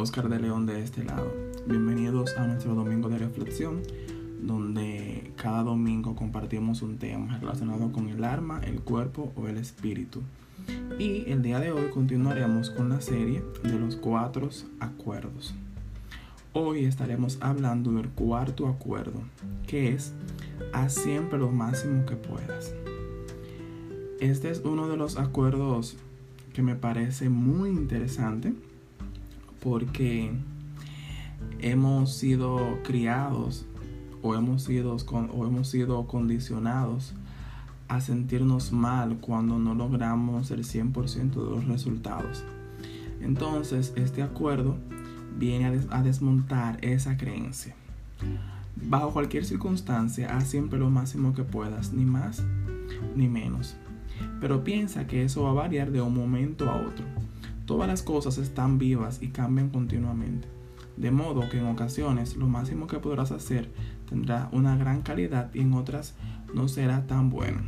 Oscar de León de este lado. Bienvenidos a nuestro domingo de reflexión, donde cada domingo compartimos un tema relacionado con el alma, el cuerpo o el espíritu. Y el día de hoy continuaremos con la serie de los cuatro acuerdos. Hoy estaremos hablando del cuarto acuerdo, que es haz siempre lo máximo que puedas. Este es uno de los acuerdos que me parece muy interesante porque hemos sido criados o hemos sido, o hemos sido condicionados a sentirnos mal cuando no logramos el 100% de los resultados. Entonces, este acuerdo viene a, desmontar esa creencia. Bajo cualquier circunstancia, haz siempre lo máximo que puedas, ni más ni menos. Pero piensa que eso va a variar de un momento a otro. Todas las cosas están vivas y cambian continuamente. De modo que en ocasiones lo máximo que podrás hacer tendrá una gran calidad y en otras no será tan bueno.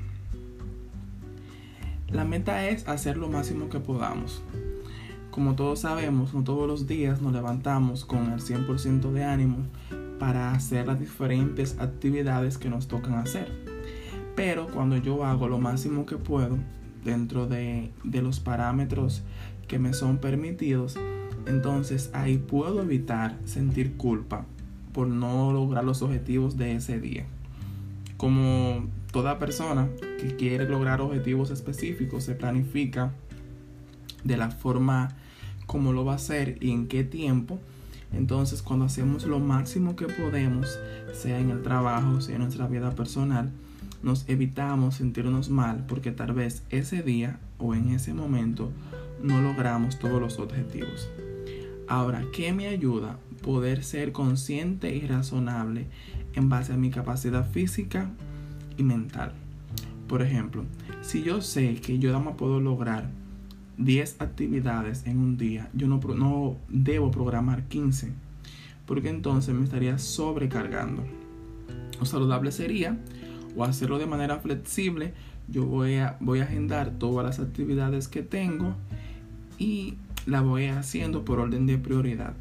La meta es hacer lo máximo que podamos. Como todos sabemos, no todos los días nos levantamos con el 100% de ánimo para hacer las diferentes actividades que nos tocan hacer. Pero cuando yo hago lo máximo que puedo dentro de, de los parámetros que me son permitidos, entonces ahí puedo evitar sentir culpa por no lograr los objetivos de ese día. Como toda persona que quiere lograr objetivos específicos se planifica de la forma como lo va a hacer y en qué tiempo. Entonces cuando hacemos lo máximo que podemos, sea en el trabajo, sea en nuestra vida personal, nos evitamos sentirnos mal porque tal vez ese día o en ese momento no logramos todos los objetivos. Ahora, ¿qué me ayuda? Poder ser consciente y razonable en base a mi capacidad física y mental. Por ejemplo, si yo sé que yo no puedo lograr 10 actividades en un día, yo no, debo programar 15, porque entonces me estaría sobrecargando. Lo saludable sería o hacerlo de manera flexible. Yo voy a agendar todas las actividades que tengo y la voy haciendo por orden de prioridad.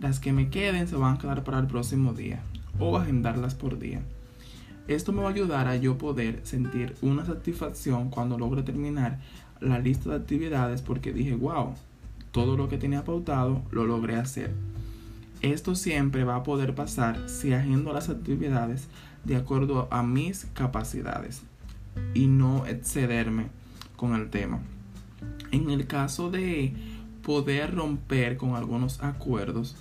Las que me queden se van a quedar para el próximo día o agendarlas por día. Esto me va a ayudar a yo poder sentir una satisfacción cuando logre terminar la lista de actividades porque dije, wow, todo lo que tenía pautado lo logré hacer. Esto siempre va a poder pasar si agendo las actividades de acuerdo a mis capacidades y no excederme con el tema. En el caso de poder romper con algunos acuerdos,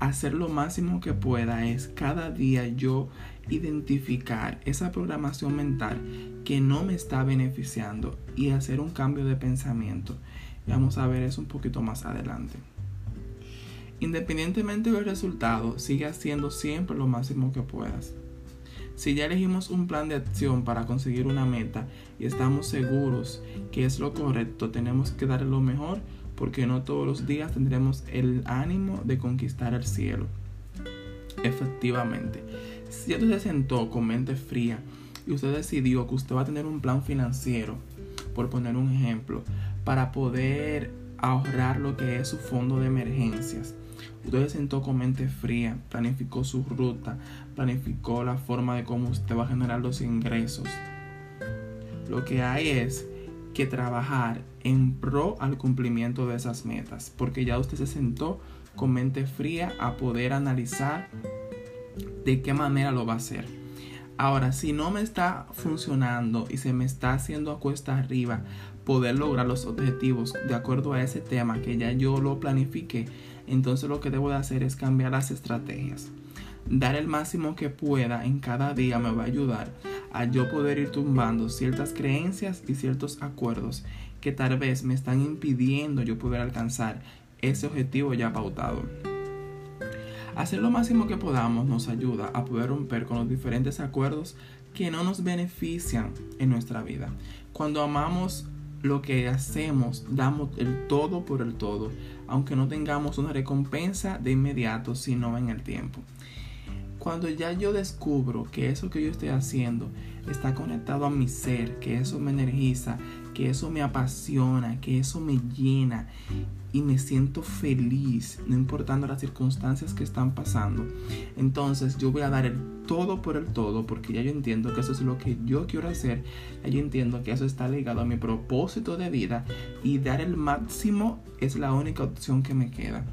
hacer lo máximo que pueda es cada día yo identificar esa programación mental que no me está beneficiando y hacer un cambio de pensamiento. Vamos a ver eso un poquito más adelante. Independientemente del resultado, sigue haciendo siempre lo máximo que puedas. Si ya elegimos un plan de acción para conseguir una meta y estamos seguros que es lo correcto, tenemos que dar lo mejor porque no todos los días tendremos el ánimo de conquistar el cielo. Efectivamente, si usted se sentó con mente fría y usted decidió que usted va a tener un plan financiero, por poner un ejemplo, para poder ahorrar lo que es su fondo de emergencias, Usted se sentó con mente fría, planificó su ruta, planificó la forma de cómo usted va a generar los ingresos. Lo que hay es que trabajar en pro al cumplimiento de esas metas, porque ya usted se sentó con mente fría a poder analizar de qué manera lo va a hacer. Ahora, si no me está funcionando y se me está haciendo a cuesta arriba poder lograr los objetivos de acuerdo a ese tema que ya yo lo planifique, entonces lo que debo de hacer es cambiar las estrategias. Dar el máximo que pueda en cada día me va a ayudar a yo poder ir tumbando ciertas creencias y ciertos acuerdos que tal vez me están impidiendo yo poder alcanzar ese objetivo ya pautado. Hacer lo máximo que podamos nos ayuda a poder romper con los diferentes acuerdos que no nos benefician en nuestra vida. Cuando amamos lo que hacemos, damos el todo por el todo, aunque no tengamos una recompensa de inmediato, sino en el tiempo. Cuando ya yo descubro que eso que yo estoy haciendo está conectado a mi ser, que eso me energiza, que eso me apasiona, que eso me llena y me siento feliz, no importando las circunstancias que están pasando. Entonces yo voy a dar el todo por el todo porque ya yo entiendo que eso es lo que yo quiero hacer, ya yo entiendo que eso está ligado a mi propósito de vida y dar el máximo es la única opción que me queda.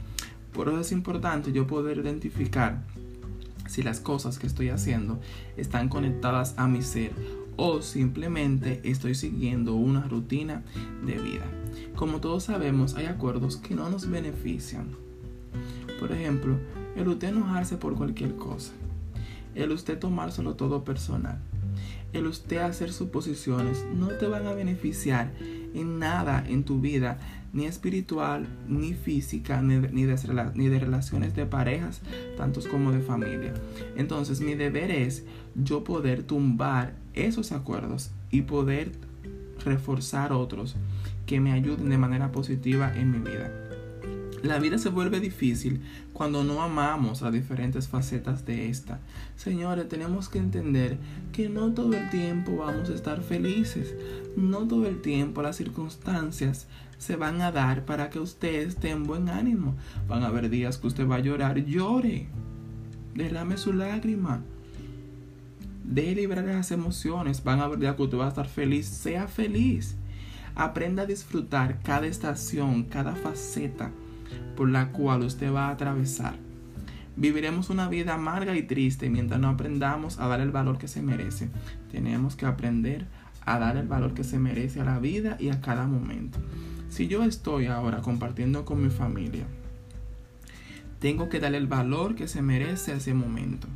Por eso es importante yo poder identificar si las cosas que estoy haciendo están conectadas a mi ser o simplemente estoy siguiendo una rutina de vida. Como todos sabemos, hay acuerdos que no nos benefician. Por ejemplo, el usted enojarse por cualquier cosa, el usted tomárselo todo personal, el usted hacer suposiciones no te van a beneficiar en nada en tu vida, ni espiritual, ni física, ni de, ni relaciones de parejas, tantos como de familia. Entonces mi deber es yo poder tumbar esos acuerdos y poder reforzar otros que me ayuden de manera positiva en mi vida. La vida se vuelve difícil cuando no amamos las diferentes facetas de esta. Señores, tenemos que entender que no todo el tiempo vamos a estar felices. No todo el tiempo las circunstancias se van a dar para que usted esté en buen ánimo. Van a haber días que usted va a llorar. Llore. Derrame su lágrima. Deje librar las emociones. Van a días que usted va a estar feliz. Sea feliz. Aprenda a disfrutar cada estación, cada faceta por la cual usted va a atravesar. Viviremos una vida amarga y triste mientras no aprendamos a dar el valor que se merece. Tenemos que aprender a dar el valor que se merece a la vida y a cada momento. Si yo estoy ahora compartiendo con mi familia, tengo que darle el valor que se merece a ese momento.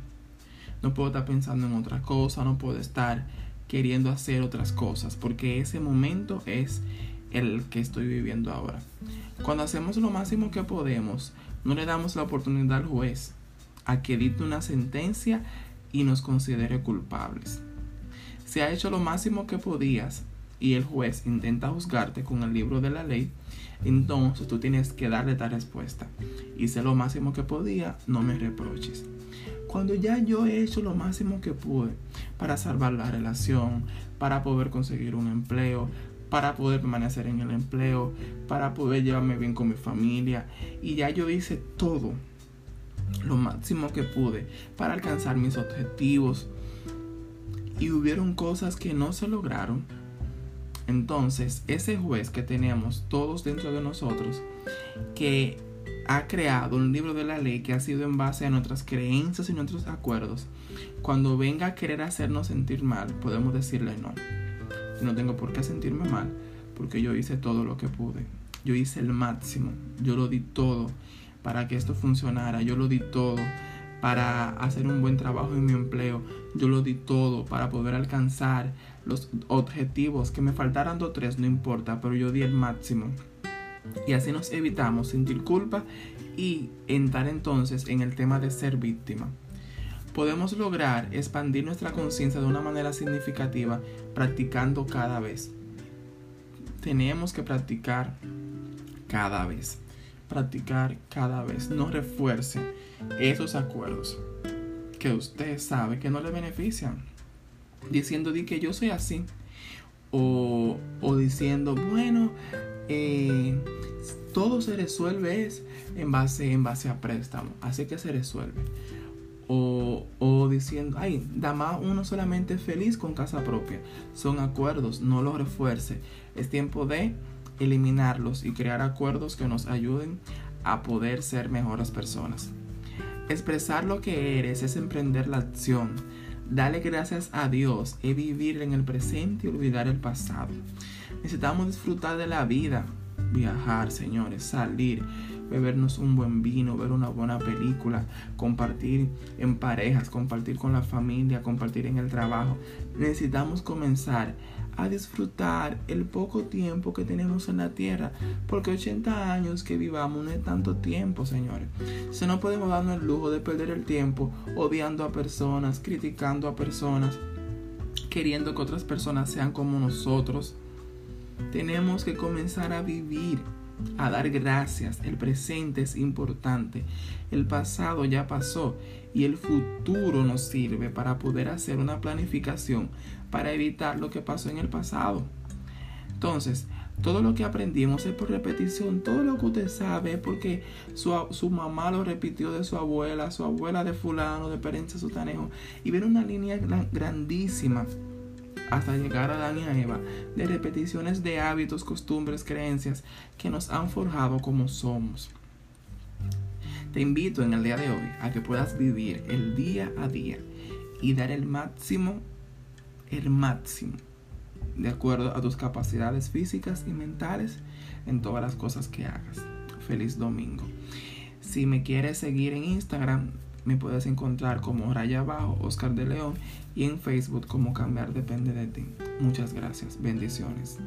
No puedo estar pensando en otra cosa, no puedo estar queriendo hacer otras cosas, porque ese momento es el que estoy viviendo ahora. Cuando hacemos lo máximo que podemos, no le damos la oportunidad al juez a que dicte una sentencia y nos considere culpables. Se ha hecho lo máximo que podías y el juez intenta juzgarte con el libro de la ley, entonces tú tienes que darle esta respuesta. Hice lo máximo que podía, no me reproches. Cuando ya yo he hecho lo máximo que pude para salvar la relación, para poder conseguir un empleo, para poder permanecer en el empleo, para poder llevarme bien con mi familia. Y ya yo hice todo lo máximo que pude para alcanzar mis objetivos. Y hubieron cosas que no se lograron. Entonces, ese juez que tenemos todos dentro de nosotros, que ha creado un libro de la ley que ha sido en base a nuestras creencias y nuestros acuerdos, cuando venga a querer hacernos sentir mal, podemos decirle no no tengo por qué sentirme mal porque yo hice todo lo que pude. Yo hice el máximo. Yo lo di todo para que esto funcionara. Yo lo di todo para hacer un buen trabajo en mi empleo. Yo lo di todo para poder alcanzar los objetivos. Que me faltaran dos o tres, no importa, pero yo di el máximo. Y así nos evitamos sentir culpa y entrar entonces en el tema de ser víctima podemos lograr expandir nuestra conciencia de una manera significativa practicando cada vez. Tenemos que practicar cada vez. Practicar cada vez. No refuerce esos acuerdos que usted sabe que no le benefician. Diciendo di que yo soy así. O, o diciendo, bueno, eh, todo se resuelve es en base, en base a préstamo. Así que se resuelve o, diciendo, ay, más uno solamente feliz con casa propia. Son acuerdos, no los refuerce. Es tiempo de eliminarlos y crear acuerdos que nos ayuden a poder ser mejores personas. Expresar lo que eres es emprender la acción. Dale gracias a Dios y vivir en el presente y olvidar el pasado. Necesitamos disfrutar de la vida, viajar, señores, salir, bebernos un buen vino, ver una buena película, compartir en parejas, compartir con la familia, compartir en el trabajo. Necesitamos comenzar a disfrutar el poco tiempo que tenemos en la tierra, porque 80 años que vivamos no es tanto tiempo, señores. Si no podemos darnos el lujo de perder el tiempo odiando a personas, criticando a personas, queriendo que otras personas sean como nosotros. Tenemos que comenzar a vivir a dar gracias. El presente es importante. El pasado ya pasó y el futuro nos sirve para poder hacer una planificación para evitar lo que pasó en el pasado. Entonces, todo lo que aprendimos es por repetición. Todo lo que usted sabe es porque su, mamá lo repitió de su abuela, su abuela de fulano, de Perenza Sutanejo. Y viene una línea grandísima hasta llegar a Adán y a Eva de repeticiones de hábitos, costumbres, creencias que nos han forjado como somos. Te invito en el día de hoy a que puedas vivir el día a día y dar el máximo, el máximo de acuerdo a tus capacidades físicas y mentales en todas las cosas que hagas. Feliz domingo. Si me quieres seguir en Instagram, me puedes encontrar como Raya Abajo, Oscar de León, y en Facebook como Cambiar Depende de ti. Muchas gracias. Bendiciones.